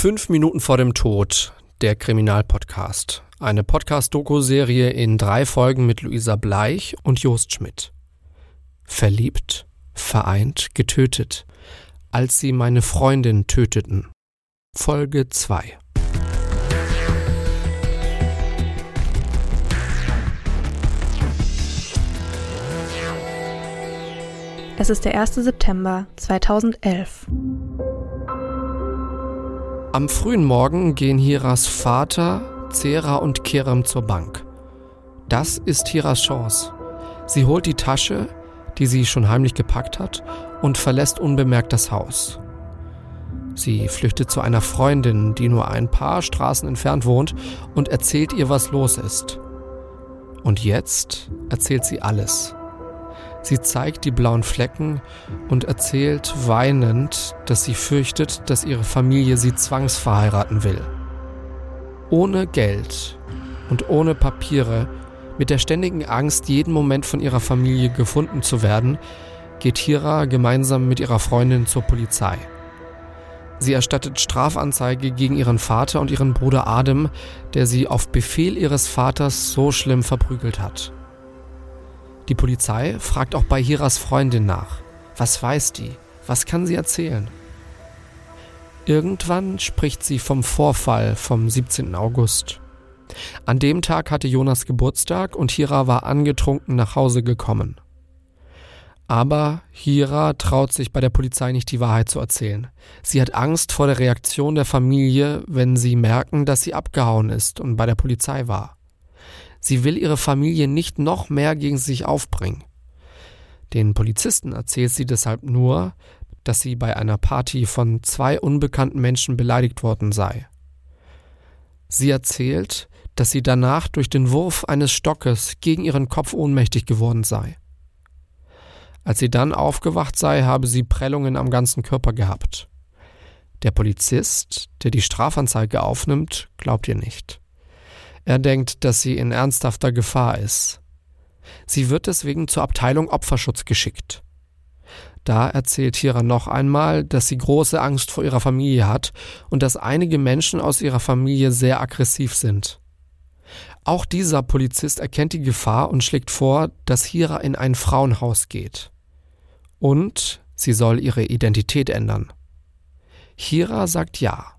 Fünf Minuten vor dem Tod, der Kriminalpodcast. Eine Podcast-Doku-Serie in drei Folgen mit Luisa Bleich und Jost Schmidt. Verliebt, vereint, getötet, als sie meine Freundin töteten. Folge 2. Es ist der 1. September 2011. Am frühen Morgen gehen Hiras Vater, Zera und Kerem zur Bank. Das ist Hiras Chance. Sie holt die Tasche, die sie schon heimlich gepackt hat, und verlässt unbemerkt das Haus. Sie flüchtet zu einer Freundin, die nur ein paar Straßen entfernt wohnt, und erzählt ihr, was los ist. Und jetzt erzählt sie alles. Sie zeigt die blauen Flecken und erzählt weinend, dass sie fürchtet, dass ihre Familie sie zwangsverheiraten will. Ohne Geld und ohne Papiere, mit der ständigen Angst, jeden Moment von ihrer Familie gefunden zu werden, geht Hira gemeinsam mit ihrer Freundin zur Polizei. Sie erstattet Strafanzeige gegen ihren Vater und ihren Bruder Adem, der sie auf Befehl ihres Vaters so schlimm verprügelt hat. Die Polizei fragt auch bei Hiras Freundin nach. Was weiß die? Was kann sie erzählen? Irgendwann spricht sie vom Vorfall vom 17. August. An dem Tag hatte Jonas Geburtstag und Hira war angetrunken nach Hause gekommen. Aber Hira traut sich bei der Polizei nicht die Wahrheit zu erzählen. Sie hat Angst vor der Reaktion der Familie, wenn sie merken, dass sie abgehauen ist und bei der Polizei war. Sie will ihre Familie nicht noch mehr gegen sich aufbringen. Den Polizisten erzählt sie deshalb nur, dass sie bei einer Party von zwei unbekannten Menschen beleidigt worden sei. Sie erzählt, dass sie danach durch den Wurf eines Stockes gegen ihren Kopf ohnmächtig geworden sei. Als sie dann aufgewacht sei, habe sie Prellungen am ganzen Körper gehabt. Der Polizist, der die Strafanzeige aufnimmt, glaubt ihr nicht. Er denkt, dass sie in ernsthafter Gefahr ist. Sie wird deswegen zur Abteilung Opferschutz geschickt. Da erzählt Hira noch einmal, dass sie große Angst vor ihrer Familie hat und dass einige Menschen aus ihrer Familie sehr aggressiv sind. Auch dieser Polizist erkennt die Gefahr und schlägt vor, dass Hira in ein Frauenhaus geht. Und sie soll ihre Identität ändern. Hira sagt ja.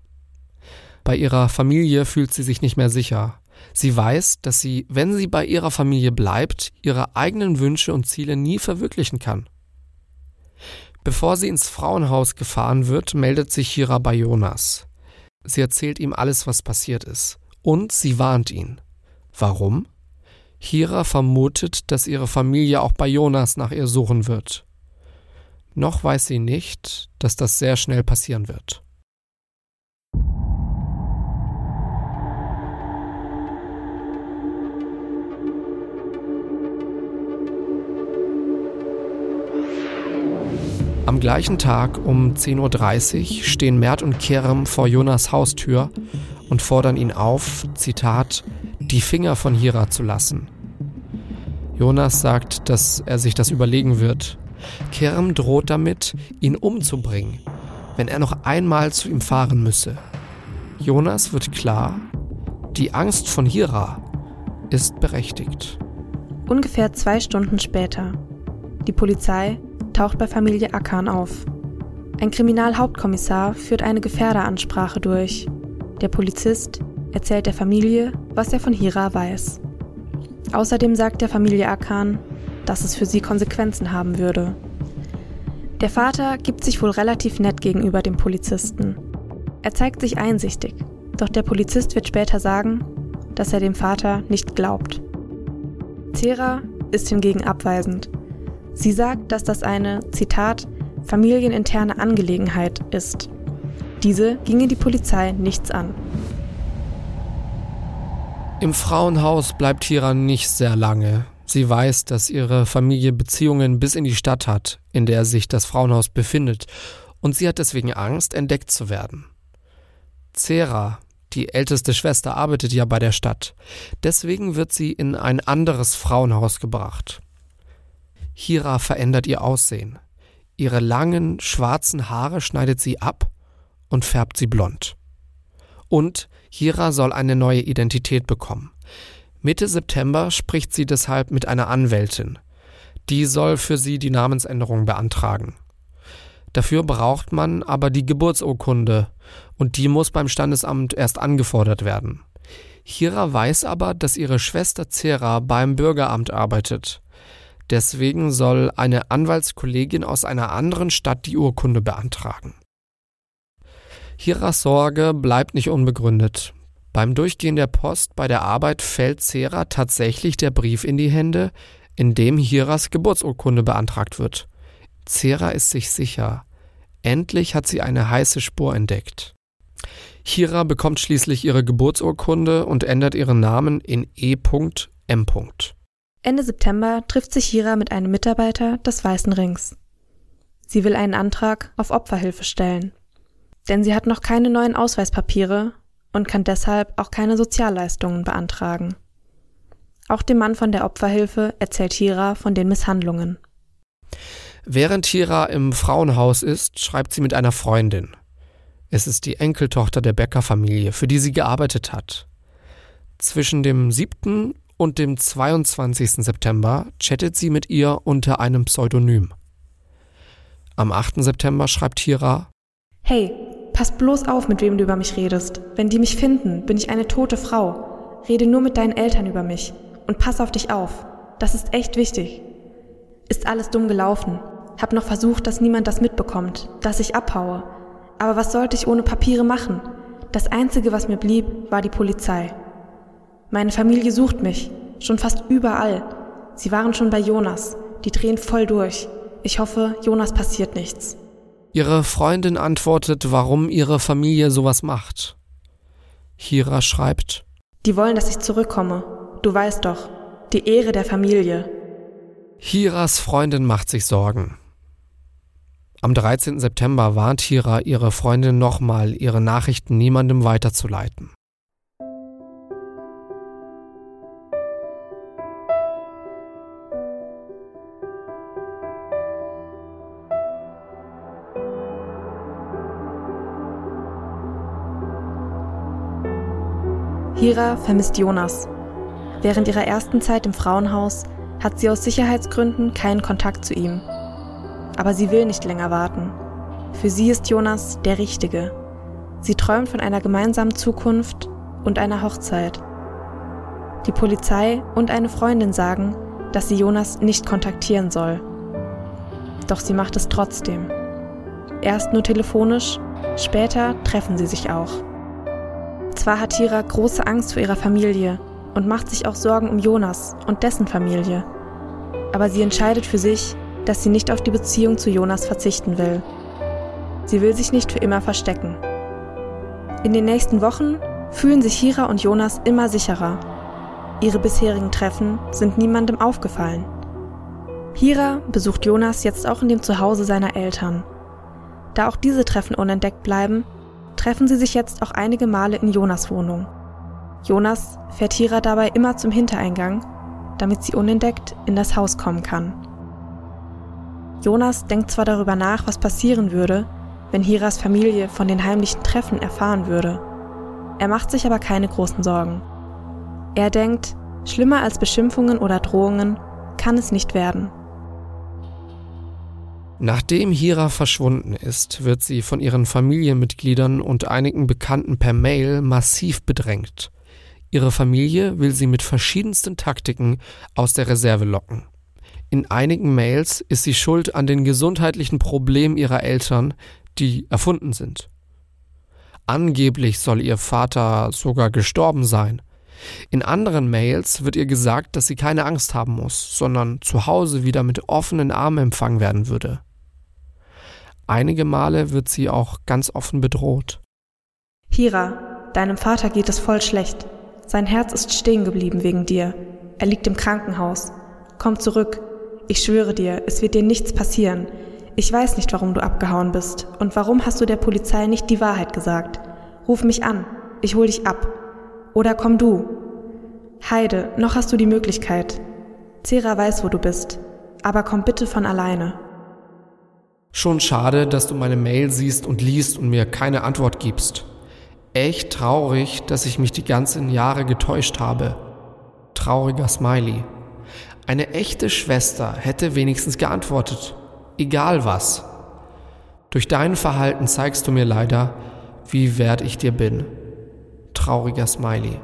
Bei ihrer Familie fühlt sie sich nicht mehr sicher. Sie weiß, dass sie, wenn sie bei ihrer Familie bleibt, ihre eigenen Wünsche und Ziele nie verwirklichen kann. Bevor sie ins Frauenhaus gefahren wird, meldet sich Hira bei Jonas. Sie erzählt ihm alles, was passiert ist. Und sie warnt ihn. Warum? Hira vermutet, dass ihre Familie auch bei Jonas nach ihr suchen wird. Noch weiß sie nicht, dass das sehr schnell passieren wird. Am gleichen Tag um 10.30 Uhr stehen Mert und Kerem vor Jonas Haustür und fordern ihn auf, Zitat, die Finger von Hira zu lassen. Jonas sagt, dass er sich das überlegen wird. Kerem droht damit, ihn umzubringen, wenn er noch einmal zu ihm fahren müsse. Jonas wird klar, die Angst von Hira ist berechtigt. Ungefähr zwei Stunden später. Die Polizei taucht bei Familie Akan auf. Ein Kriminalhauptkommissar führt eine Gefährderansprache durch. Der Polizist erzählt der Familie, was er von Hira weiß. Außerdem sagt der Familie Akan, dass es für sie Konsequenzen haben würde. Der Vater gibt sich wohl relativ nett gegenüber dem Polizisten. Er zeigt sich einsichtig, doch der Polizist wird später sagen, dass er dem Vater nicht glaubt. Zera ist hingegen abweisend Sie sagt, dass das eine, Zitat, familieninterne Angelegenheit ist. Diese ginge die Polizei nichts an. Im Frauenhaus bleibt Hira nicht sehr lange. Sie weiß, dass ihre Familie Beziehungen bis in die Stadt hat, in der sich das Frauenhaus befindet, und sie hat deswegen Angst, entdeckt zu werden. Zera, die älteste Schwester, arbeitet ja bei der Stadt. Deswegen wird sie in ein anderes Frauenhaus gebracht. Hira verändert ihr Aussehen. Ihre langen, schwarzen Haare schneidet sie ab und färbt sie blond. Und Hira soll eine neue Identität bekommen. Mitte September spricht sie deshalb mit einer Anwältin. Die soll für sie die Namensänderung beantragen. Dafür braucht man aber die Geburtsurkunde und die muss beim Standesamt erst angefordert werden. Hira weiß aber, dass ihre Schwester Zera beim Bürgeramt arbeitet. Deswegen soll eine Anwaltskollegin aus einer anderen Stadt die Urkunde beantragen. Hiras Sorge bleibt nicht unbegründet. Beim Durchgehen der Post bei der Arbeit fällt Zera tatsächlich der Brief in die Hände, in dem Hiras Geburtsurkunde beantragt wird. Zera ist sich sicher. Endlich hat sie eine heiße Spur entdeckt. Hira bekommt schließlich ihre Geburtsurkunde und ändert ihren Namen in E.M. Ende September trifft sich Hira mit einem Mitarbeiter des Weißen Rings. Sie will einen Antrag auf Opferhilfe stellen. Denn sie hat noch keine neuen Ausweispapiere und kann deshalb auch keine Sozialleistungen beantragen. Auch dem Mann von der Opferhilfe erzählt Hira von den Misshandlungen. Während Hira im Frauenhaus ist, schreibt sie mit einer Freundin. Es ist die Enkeltochter der Bäckerfamilie, für die sie gearbeitet hat. Zwischen dem 7. und dem 22. September chattet sie mit ihr unter einem Pseudonym. Am 8. September schreibt Hira Hey, pass bloß auf, mit wem du über mich redest. Wenn die mich finden, bin ich eine tote Frau. Rede nur mit deinen Eltern über mich und pass auf dich auf. Das ist echt wichtig. Ist alles dumm gelaufen. Hab noch versucht, dass niemand das mitbekommt, dass ich abhaue. Aber was sollte ich ohne Papiere machen? Das Einzige, was mir blieb, war die Polizei. Meine Familie sucht mich, schon fast überall. Sie waren schon bei Jonas, die drehen voll durch. Ich hoffe, Jonas passiert nichts. Ihre Freundin antwortet, warum ihre Familie sowas macht. Hira schreibt, Die wollen, dass ich zurückkomme. Du weißt doch, die Ehre der Familie. Hiras Freundin macht sich Sorgen. Am 13. September warnt Hira ihre Freundin nochmal, ihre Nachrichten niemandem weiterzuleiten. Hira vermisst Jonas. Während ihrer ersten Zeit im Frauenhaus hat sie aus Sicherheitsgründen keinen Kontakt zu ihm aber sie will nicht länger warten. Für sie ist Jonas der Richtige. Sie träumt von einer gemeinsamen Zukunft und einer Hochzeit. Die Polizei und eine Freundin sagen, dass sie Jonas nicht kontaktieren soll. Doch sie macht es trotzdem. Erst nur telefonisch, später treffen sie sich auch. Zwar hat Tira große Angst vor ihrer Familie und macht sich auch Sorgen um Jonas und dessen Familie, aber sie entscheidet für sich, dass sie nicht auf die Beziehung zu Jonas verzichten will. Sie will sich nicht für immer verstecken. In den nächsten Wochen fühlen sich Hira und Jonas immer sicherer. Ihre bisherigen Treffen sind niemandem aufgefallen. Hira besucht Jonas jetzt auch in dem Zuhause seiner Eltern. Da auch diese Treffen unentdeckt bleiben, treffen sie sich jetzt auch einige Male in Jonas Wohnung. Jonas fährt Hira dabei immer zum Hintereingang, damit sie unentdeckt in das Haus kommen kann. Jonas denkt zwar darüber nach, was passieren würde, wenn Hiras Familie von den heimlichen Treffen erfahren würde. Er macht sich aber keine großen Sorgen. Er denkt, schlimmer als Beschimpfungen oder Drohungen kann es nicht werden. Nachdem Hira verschwunden ist, wird sie von ihren Familienmitgliedern und einigen Bekannten per Mail massiv bedrängt. Ihre Familie will sie mit verschiedensten Taktiken aus der Reserve locken. In einigen Mails ist sie schuld an den gesundheitlichen Problemen ihrer Eltern, die erfunden sind. Angeblich soll ihr Vater sogar gestorben sein. In anderen Mails wird ihr gesagt, dass sie keine Angst haben muss, sondern zu Hause wieder mit offenen Armen empfangen werden würde. Einige Male wird sie auch ganz offen bedroht. Hira, deinem Vater geht es voll schlecht. Sein Herz ist stehen geblieben wegen dir. Er liegt im Krankenhaus. Komm zurück, ich schwöre dir, es wird dir nichts passieren. Ich weiß nicht, warum du abgehauen bist. Und warum hast du der Polizei nicht die Wahrheit gesagt? Ruf mich an. Ich hol dich ab. Oder komm du. Heide, noch hast du die Möglichkeit. Zera weiß, wo du bist. Aber komm bitte von alleine. Schon schade, dass du meine Mail siehst und liest und mir keine Antwort gibst. Echt traurig, dass ich mich die ganzen Jahre getäuscht habe. Trauriger Smiley. Eine echte Schwester hätte wenigstens geantwortet. Egal was. Durch dein Verhalten zeigst du mir leider, wie wert ich dir bin. Trauriger Smiley.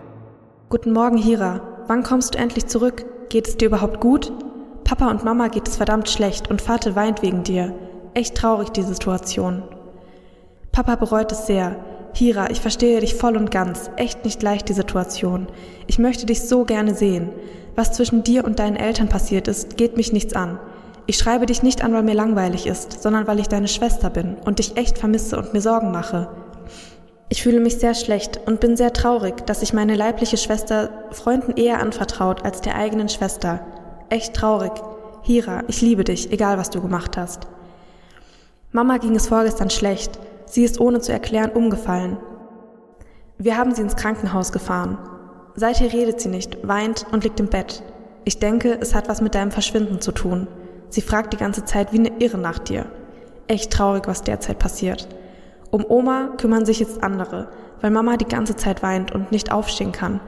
Guten Morgen, Hira. Wann kommst du endlich zurück? Geht es dir überhaupt gut? Papa und Mama geht es verdammt schlecht und Vater weint wegen dir. Echt traurig, die Situation. Papa bereut es sehr. Hira, ich verstehe dich voll und ganz. Echt nicht leicht die Situation. Ich möchte dich so gerne sehen. Was zwischen dir und deinen Eltern passiert ist, geht mich nichts an. Ich schreibe dich nicht an, weil mir langweilig ist, sondern weil ich deine Schwester bin und dich echt vermisse und mir Sorgen mache. Ich fühle mich sehr schlecht und bin sehr traurig, dass sich meine leibliche Schwester Freunden eher anvertraut als der eigenen Schwester. Echt traurig. Hira, ich liebe dich, egal was du gemacht hast. Mama ging es vorgestern schlecht. Sie ist ohne zu erklären umgefallen. Wir haben sie ins Krankenhaus gefahren. Seither redet sie nicht, weint und liegt im Bett. Ich denke, es hat was mit deinem Verschwinden zu tun. Sie fragt die ganze Zeit wie eine Irre nach dir. Echt traurig, was derzeit passiert. Um Oma kümmern sich jetzt andere, weil Mama die ganze Zeit weint und nicht aufstehen kann.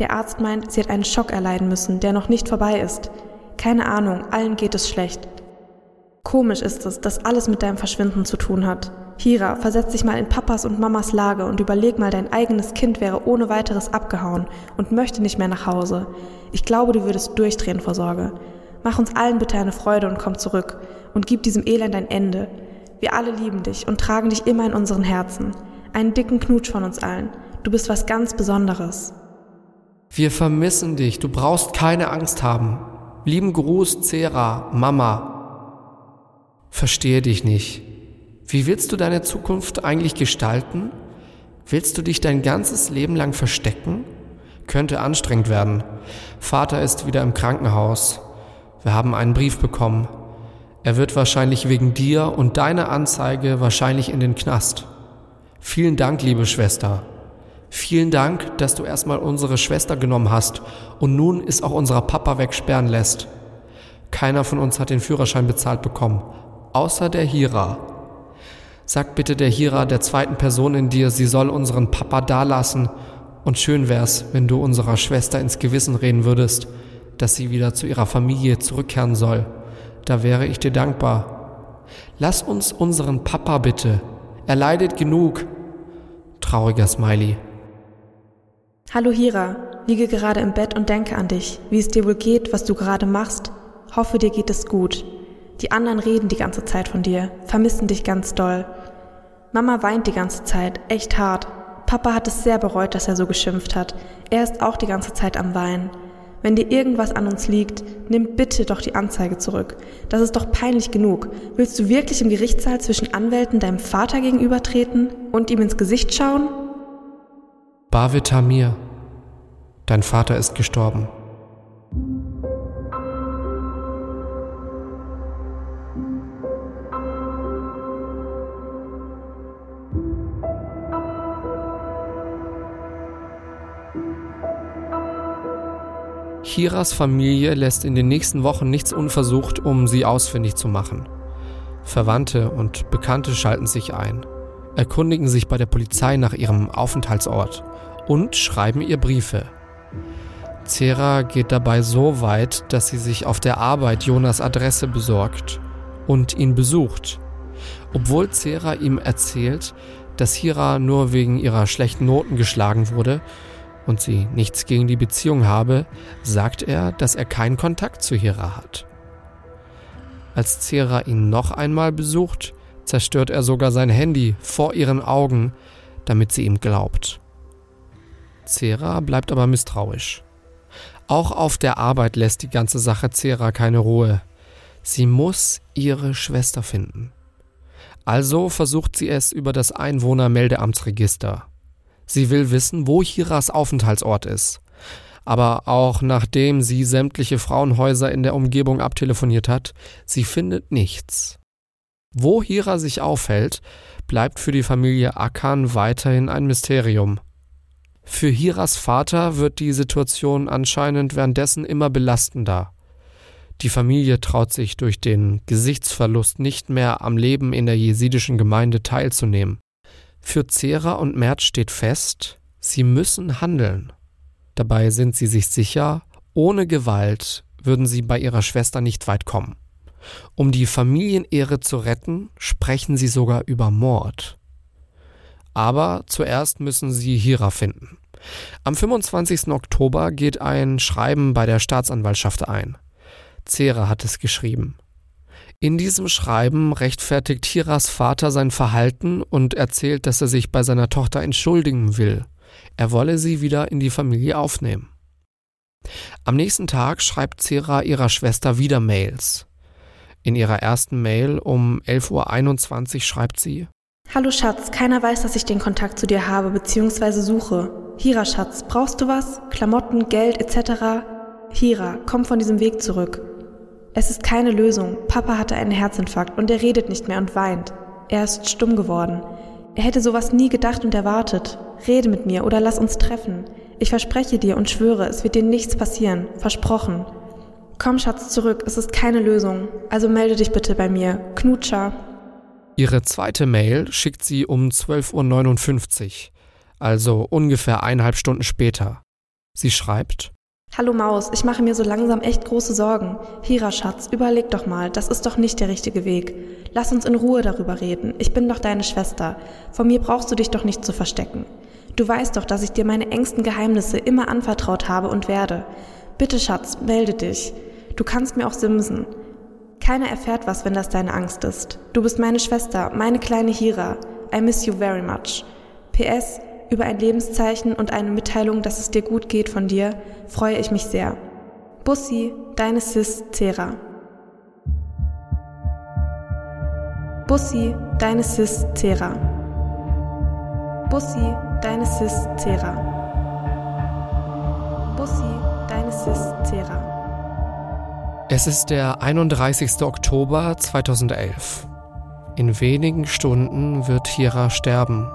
Der Arzt meint, sie hat einen Schock erleiden müssen, der noch nicht vorbei ist. Keine Ahnung, allen geht es schlecht. Komisch ist es, dass alles mit deinem Verschwinden zu tun hat. Hira, versetz dich mal in Papas und Mamas Lage und überleg mal, dein eigenes Kind wäre ohne weiteres abgehauen und möchte nicht mehr nach Hause. Ich glaube, du würdest durchdrehen vor Sorge. Mach uns allen bitte eine Freude und komm zurück und gib diesem Elend ein Ende. Wir alle lieben dich und tragen dich immer in unseren Herzen. Einen dicken Knutsch von uns allen. Du bist was ganz Besonderes. Wir vermissen dich, du brauchst keine Angst haben. Lieben Gruß, Zera, Mama. Verstehe dich nicht. Wie willst du deine Zukunft eigentlich gestalten? Willst du dich dein ganzes Leben lang verstecken? Könnte anstrengend werden. Vater ist wieder im Krankenhaus. Wir haben einen Brief bekommen. Er wird wahrscheinlich wegen dir und deiner Anzeige wahrscheinlich in den Knast. Vielen Dank, liebe Schwester. Vielen Dank, dass du erstmal unsere Schwester genommen hast und nun ist auch unser Papa wegsperren lässt. Keiner von uns hat den Führerschein bezahlt bekommen, außer der Hira. Sag bitte der Hira, der zweiten Person in dir, sie soll unseren Papa dalassen und schön wär's, wenn du unserer Schwester ins Gewissen reden würdest, dass sie wieder zu ihrer Familie zurückkehren soll. Da wäre ich dir dankbar. Lass uns unseren Papa bitte. Er leidet genug. Trauriger Smiley. Hallo Hira, liege gerade im Bett und denke an dich, wie es dir wohl geht, was du gerade machst. Hoffe, dir geht es gut. Die anderen reden die ganze Zeit von dir, vermissen dich ganz doll. Mama weint die ganze Zeit, echt hart. Papa hat es sehr bereut, dass er so geschimpft hat. Er ist auch die ganze Zeit am Weinen. Wenn dir irgendwas an uns liegt, nimm bitte doch die Anzeige zurück. Das ist doch peinlich genug. Willst du wirklich im Gerichtssaal zwischen Anwälten deinem Vater gegenübertreten und ihm ins Gesicht schauen? Bavitamir, dein Vater ist gestorben. Hiras Familie lässt in den nächsten Wochen nichts unversucht, um sie ausfindig zu machen. Verwandte und Bekannte schalten sich ein, erkundigen sich bei der Polizei nach ihrem Aufenthaltsort und schreiben ihr Briefe. Zera geht dabei so weit, dass sie sich auf der Arbeit Jonas Adresse besorgt und ihn besucht. Obwohl Zera ihm erzählt, dass Hira nur wegen ihrer schlechten Noten geschlagen wurde und sie nichts gegen die Beziehung habe, sagt er, dass er keinen Kontakt zu Hira hat. Als Zera ihn noch einmal besucht, zerstört er sogar sein Handy vor ihren Augen, damit sie ihm glaubt. Zera bleibt aber misstrauisch. Auch auf der Arbeit lässt die ganze Sache Zera keine Ruhe. Sie muss ihre Schwester finden. Also versucht sie es über das Einwohnermeldeamtsregister. Sie will wissen, wo Hiras Aufenthaltsort ist. Aber auch nachdem sie sämtliche Frauenhäuser in der Umgebung abtelefoniert hat, sie findet nichts. Wo Hira sich aufhält, bleibt für die Familie Akan weiterhin ein Mysterium. Für Hiras Vater wird die Situation anscheinend währenddessen immer belastender. Die Familie traut sich durch den Gesichtsverlust nicht mehr am Leben in der jesidischen Gemeinde teilzunehmen. Für Zera und Mert steht fest, sie müssen handeln. Dabei sind sie sich sicher, ohne Gewalt würden sie bei ihrer Schwester nicht weit kommen. Um die Familienehre zu retten, sprechen sie sogar über Mord. Aber zuerst müssen sie Hira finden. Am 25. Oktober geht ein Schreiben bei der Staatsanwaltschaft ein. Zera hat es geschrieben. In diesem Schreiben rechtfertigt Hiras Vater sein Verhalten und erzählt, dass er sich bei seiner Tochter entschuldigen will. Er wolle sie wieder in die Familie aufnehmen. Am nächsten Tag schreibt Zera ihrer Schwester wieder Mails. In ihrer ersten Mail um 11.21 Uhr schreibt sie Hallo Schatz, keiner weiß, dass ich den Kontakt zu dir habe bzw. suche. Hira Schatz, brauchst du was? Klamotten, Geld etc.? Hira, komm von diesem Weg zurück. Es ist keine Lösung. Papa hatte einen Herzinfarkt und er redet nicht mehr und weint. Er ist stumm geworden. Er hätte sowas nie gedacht und erwartet. Rede mit mir oder lass uns treffen. Ich verspreche dir und schwöre, es wird dir nichts passieren. Versprochen. Komm, Schatz, zurück. Es ist keine Lösung. Also melde dich bitte bei mir. Knutscher. Ihre zweite Mail schickt sie um 12.59 Uhr, also ungefähr eineinhalb Stunden später. Sie schreibt Hallo Maus, ich mache mir so langsam echt große Sorgen. Hira, Schatz, überleg doch mal, das ist doch nicht der richtige Weg. Lass uns in Ruhe darüber reden. Ich bin doch deine Schwester. Von mir brauchst du dich doch nicht zu verstecken. Du weißt doch, dass ich dir meine engsten Geheimnisse immer anvertraut habe und werde. Bitte, Schatz, melde dich. Du kannst mir auch simsen. Keiner erfährt was, wenn das deine Angst ist. Du bist meine Schwester, meine kleine Hira. I miss you very much. PS, über ein Lebenszeichen und eine Mitteilung, dass es dir gut geht von dir, freue ich mich sehr. Bussi, deine Sis Cera. Bussi, deine Sis Cera. Bussi, deine Sis Cera. Bussi, deine Sis Cera. Es ist der 31. Oktober 2011. In wenigen Stunden wird Hira sterben.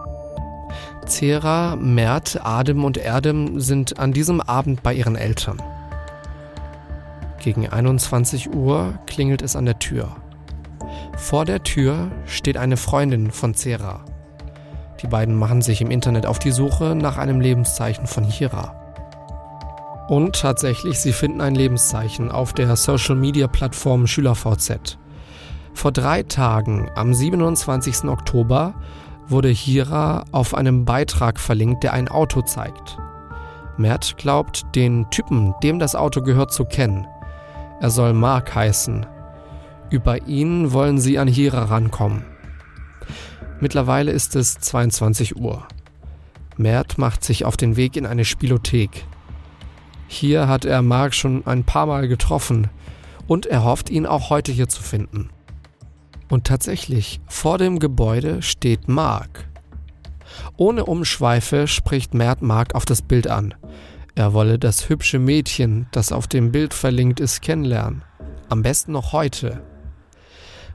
Zera, Mert, Adem und Erdem sind an diesem Abend bei ihren Eltern. Gegen 21 Uhr klingelt es an der Tür. Vor der Tür steht eine Freundin von Zera. Die beiden machen sich im Internet auf die Suche nach einem Lebenszeichen von Hira. Und tatsächlich, sie finden ein Lebenszeichen auf der Social-Media-Plattform SchülerVZ. Vor drei Tagen, am 27. Oktober, wurde Hira auf einem Beitrag verlinkt, der ein Auto zeigt. Mert glaubt, den Typen, dem das Auto gehört, zu kennen. Er soll Mark heißen. Über ihn wollen sie an Hira rankommen. Mittlerweile ist es 22 Uhr. Mert macht sich auf den Weg in eine Spielothek. Hier hat er Mark schon ein paar Mal getroffen und er hofft, ihn auch heute hier zu finden. Und tatsächlich, vor dem Gebäude steht Mark. Ohne Umschweife spricht Mert Mark auf das Bild an. Er wolle das hübsche Mädchen, das auf dem Bild verlinkt ist, kennenlernen. Am besten noch heute.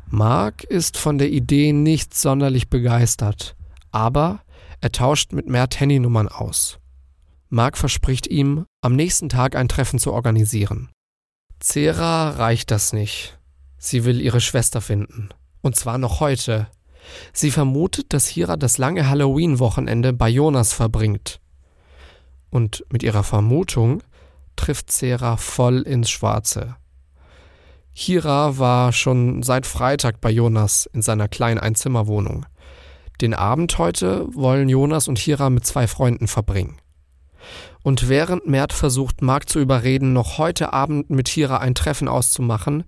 Mark ist von der Idee nicht sonderlich begeistert, aber er tauscht mit Mert Handynummern aus. Mark verspricht ihm, am nächsten Tag ein Treffen zu organisieren. Cera reicht das nicht. Sie will ihre Schwester finden. Und zwar noch heute. Sie vermutet, dass Hira das lange Halloween-Wochenende bei Jonas verbringt. Und mit ihrer Vermutung trifft Cera voll ins Schwarze. Hira war schon seit Freitag bei Jonas in seiner kleinen Einzimmerwohnung. Den Abend heute wollen Jonas und Hira mit zwei Freunden verbringen. Und während Mert versucht, Mark zu überreden, noch heute Abend mit Hira ein Treffen auszumachen,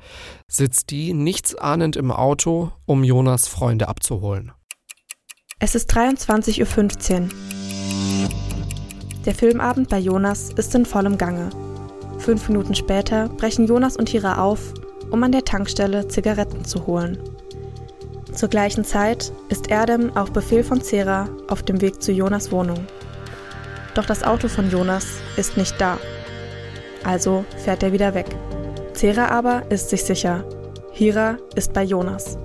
sitzt die nichtsahnend im Auto, um Jonas Freunde abzuholen. Es ist 23.15 Uhr. Der Filmabend bei Jonas ist in vollem Gange. Fünf Minuten später brechen Jonas und Hira auf, um an der Tankstelle Zigaretten zu holen. Zur gleichen Zeit ist Erdem auf Befehl von Cera auf dem Weg zu Jonas Wohnung. Doch das Auto von Jonas ist nicht da. Also fährt er wieder weg. Cera aber ist sich sicher. Hira ist bei Jonas.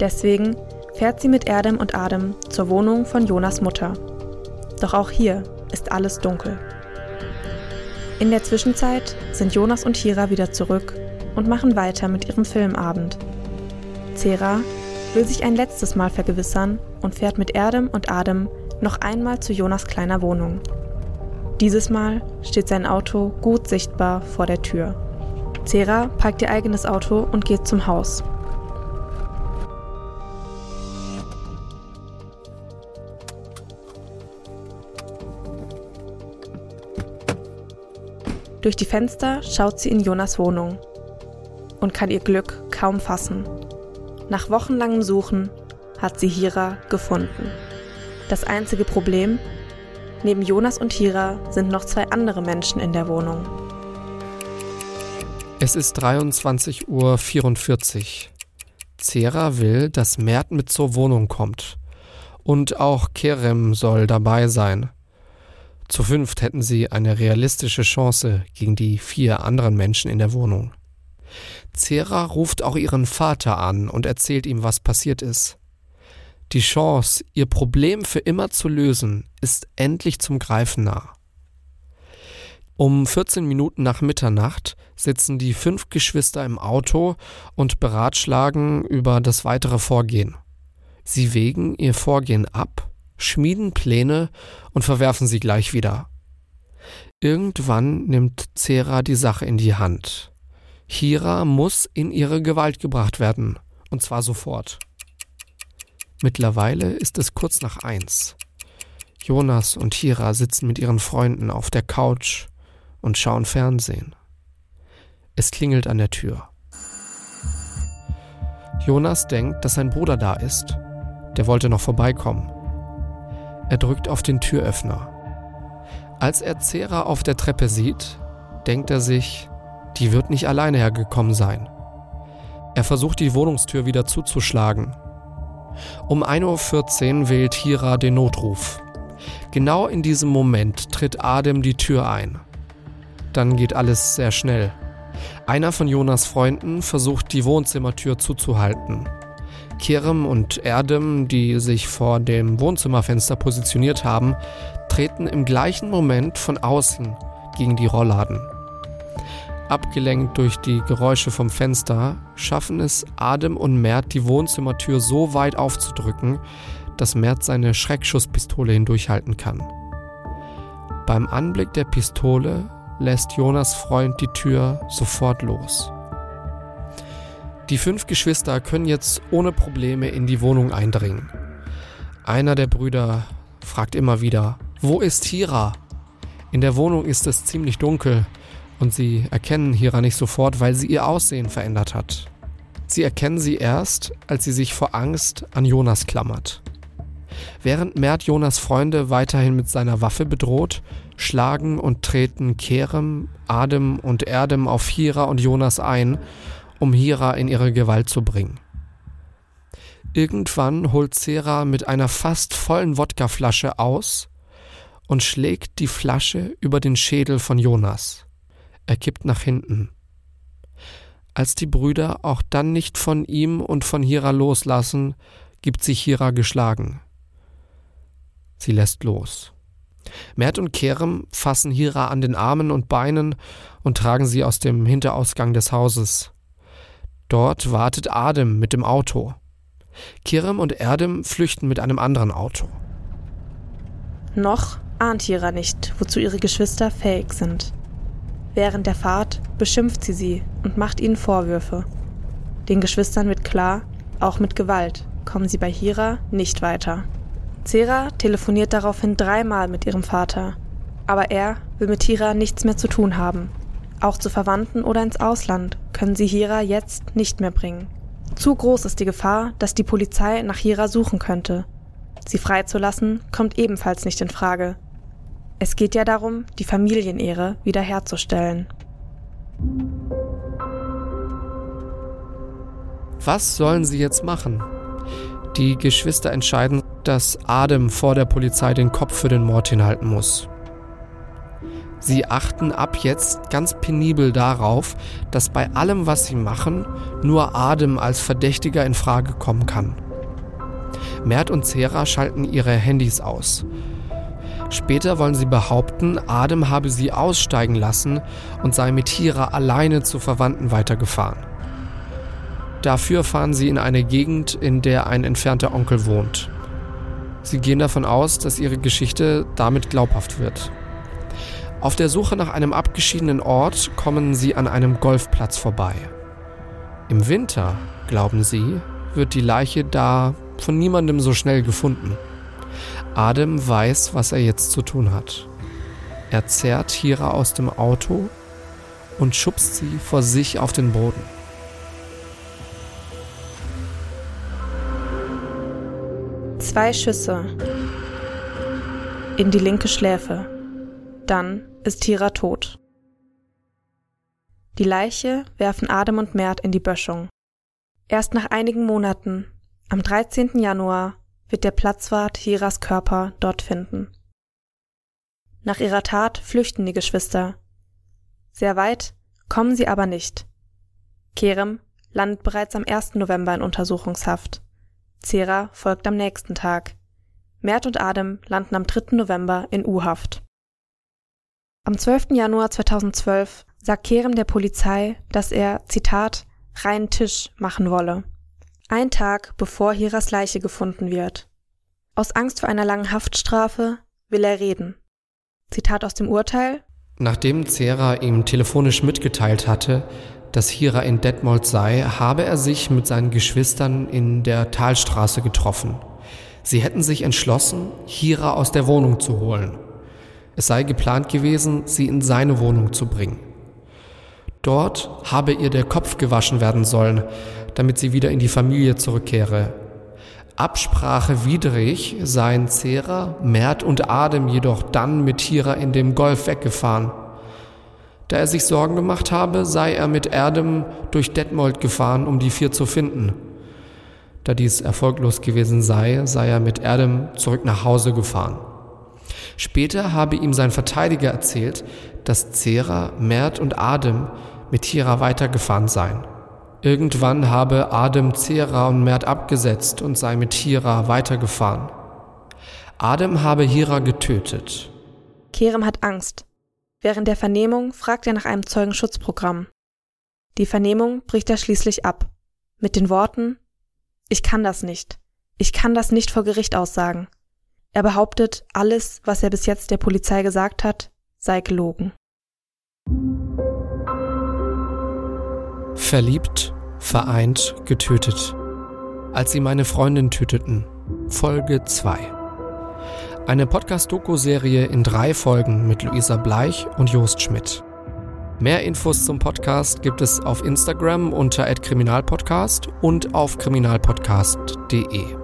Deswegen fährt sie mit Erdem und Adem zur Wohnung von Jonas Mutter. Doch auch hier ist alles dunkel. In der Zwischenzeit sind Jonas und Hira wieder zurück und machen weiter mit ihrem Filmabend. Cera will sich ein letztes Mal vergewissern und fährt mit Erdem und Adem noch einmal zu Jonas kleiner Wohnung. Dieses Mal steht sein Auto gut sichtbar vor der Tür. Zera parkt ihr eigenes Auto und geht zum Haus. Durch die Fenster schaut sie in Jonas Wohnung und kann ihr Glück kaum fassen. Nach wochenlangem Suchen hat sie Hira gefunden. Das einzige Problem, neben Jonas und Hira sind noch zwei andere Menschen in der Wohnung. Es ist 23.44 Uhr. Zera will, dass Mert mit zur Wohnung kommt. Und auch Kerem soll dabei sein. Zu fünft hätten sie eine realistische Chance gegen die vier anderen Menschen in der Wohnung. Zera ruft auch ihren Vater an und erzählt ihm, was passiert ist. Die Chance, ihr Problem für immer zu lösen, ist endlich zum Greifen nah. Um 14 Minuten nach Mitternacht sitzen die fünf Geschwister im Auto und beratschlagen über das weitere Vorgehen. Sie wägen ihr Vorgehen ab schmieden Pläne und verwerfen sie gleich wieder. Irgendwann nimmt Zera die Sache in die Hand. Hira muss in ihre Gewalt gebracht werden, und zwar sofort. Mittlerweile ist es kurz nach eins. Jonas und Hira sitzen mit ihren Freunden auf der Couch und schauen Fernsehen. Es klingelt an der Tür. Jonas denkt, dass sein Bruder da ist. Der wollte noch vorbeikommen. Er drückt auf den Türöffner. Als er Zera auf der Treppe sieht, denkt er sich, die wird nicht alleine hergekommen sein. Er versucht die Wohnungstür wieder zuzuschlagen. Um 1.14 Uhr wählt Hira den Notruf. Genau in diesem Moment tritt Adem die Tür ein. Dann geht alles sehr schnell. Einer von Jonas Freunden versucht die Wohnzimmertür zuzuhalten. Kerem und Erdem, die sich vor dem Wohnzimmerfenster positioniert haben, treten im gleichen Moment von außen gegen die Rollladen. Abgelenkt durch die Geräusche vom Fenster schaffen es Adem und Mert, die Wohnzimmertür so weit aufzudrücken, dass Mert seine Schreckschusspistole hindurchhalten kann. Beim Anblick der Pistole lässt Jonas Freund die Tür sofort los. Die fünf Geschwister können jetzt ohne Probleme in die Wohnung eindringen. Einer der Brüder fragt immer wieder, wo ist Hira? In der Wohnung ist es ziemlich dunkel und sie erkennen Hira nicht sofort, weil sie ihr Aussehen verändert hat. Sie erkennen sie erst, als sie sich vor Angst an Jonas klammert. Während Mert Jonas Freunde weiterhin mit seiner Waffe bedroht, schlagen und treten Kerem, Adem und Erdem auf Hira und Jonas ein um Hira in ihre Gewalt zu bringen. Irgendwann holt Zera mit einer fast vollen Wodkaflasche aus und schlägt die Flasche über den Schädel von Jonas. Er kippt nach hinten. Als die Brüder auch dann nicht von ihm und von Hira loslassen, gibt sich Hira geschlagen. Sie lässt los. Mert und Kerem fassen Hira an den Armen und Beinen und tragen sie aus dem Hinterausgang des Hauses. Dort wartet Adem mit dem Auto. Kirim und Erdem flüchten mit einem anderen Auto. Noch ahnt Hira nicht, wozu ihre Geschwister fähig sind. Während der Fahrt beschimpft sie sie und macht ihnen Vorwürfe. Den Geschwistern wird klar, auch mit Gewalt kommen sie bei Hira nicht weiter. Zera telefoniert daraufhin dreimal mit ihrem Vater, aber er will mit Hira nichts mehr zu tun haben. Auch zu Verwandten oder ins Ausland können sie Hira jetzt nicht mehr bringen. Zu groß ist die Gefahr, dass die Polizei nach Hira suchen könnte. Sie freizulassen kommt ebenfalls nicht in Frage. Es geht ja darum, die Familienehre wiederherzustellen. Was sollen sie jetzt machen? Die Geschwister entscheiden, dass Adem vor der Polizei den Kopf für den Mord hinhalten muss. Sie achten ab jetzt ganz penibel darauf, dass bei allem, was sie machen, nur Adem als Verdächtiger in Frage kommen kann. Mert und Zera schalten ihre Handys aus. Später wollen sie behaupten, Adem habe sie aussteigen lassen und sei mit Hira alleine zu Verwandten weitergefahren. Dafür fahren sie in eine Gegend, in der ein entfernter Onkel wohnt. Sie gehen davon aus, dass ihre Geschichte damit glaubhaft wird. Auf der Suche nach einem abgeschiedenen Ort kommen sie an einem Golfplatz vorbei. Im Winter, glauben sie, wird die Leiche da von niemandem so schnell gefunden. Adem weiß, was er jetzt zu tun hat. Er zerrt Hira aus dem Auto und schubst sie vor sich auf den Boden. Zwei Schüsse in die linke Schläfe. Dann ist Hira tot. Die Leiche werfen Adem und Mert in die Böschung. Erst nach einigen Monaten, am 13. Januar, wird der Platzwart Hiras Körper dort finden. Nach ihrer Tat flüchten die Geschwister. Sehr weit kommen sie aber nicht. Kerem landet bereits am 1. November in Untersuchungshaft. Zera folgt am nächsten Tag. Mert und Adem landen am 3. November in U-Haft. Am 12. Januar 2012 sagt Kerem der Polizei, dass er, Zitat, reinen Tisch machen wolle. Ein Tag bevor Hiras Leiche gefunden wird. Aus Angst vor einer langen Haftstrafe will er reden. Zitat aus dem Urteil. Nachdem Zera ihm telefonisch mitgeteilt hatte, dass Hira in Detmold sei, habe er sich mit seinen Geschwistern in der Talstraße getroffen. Sie hätten sich entschlossen, Hira aus der Wohnung zu holen. Es sei geplant gewesen, sie in seine Wohnung zu bringen. Dort habe ihr der Kopf gewaschen werden sollen, damit sie wieder in die Familie zurückkehre. Absprache widrig seien Zera, Mert und Adem jedoch dann mit Hira in dem Golf weggefahren. Da er sich Sorgen gemacht habe, sei er mit Erdem durch Detmold gefahren, um die vier zu finden. Da dies erfolglos gewesen sei, sei er mit Erdem zurück nach Hause gefahren. Später habe ihm sein Verteidiger erzählt, dass Zera, Mert und Adem mit Hira weitergefahren seien. Irgendwann habe Adem Zera und Mert abgesetzt und sei mit Hira weitergefahren. Adem habe Hira getötet. Kerem hat Angst. Während der Vernehmung fragt er nach einem Zeugenschutzprogramm. Die Vernehmung bricht er schließlich ab. Mit den Worten, ich kann das nicht. Ich kann das nicht vor Gericht aussagen. Er behauptet, alles, was er bis jetzt der Polizei gesagt hat, sei gelogen. Verliebt, vereint, getötet. Als sie meine Freundin töteten. Folge 2. Eine Podcast-Doku-Serie in drei Folgen mit Luisa Bleich und Jost Schmidt. Mehr Infos zum Podcast gibt es auf Instagram unter @kriminalpodcast und auf kriminalpodcast.de.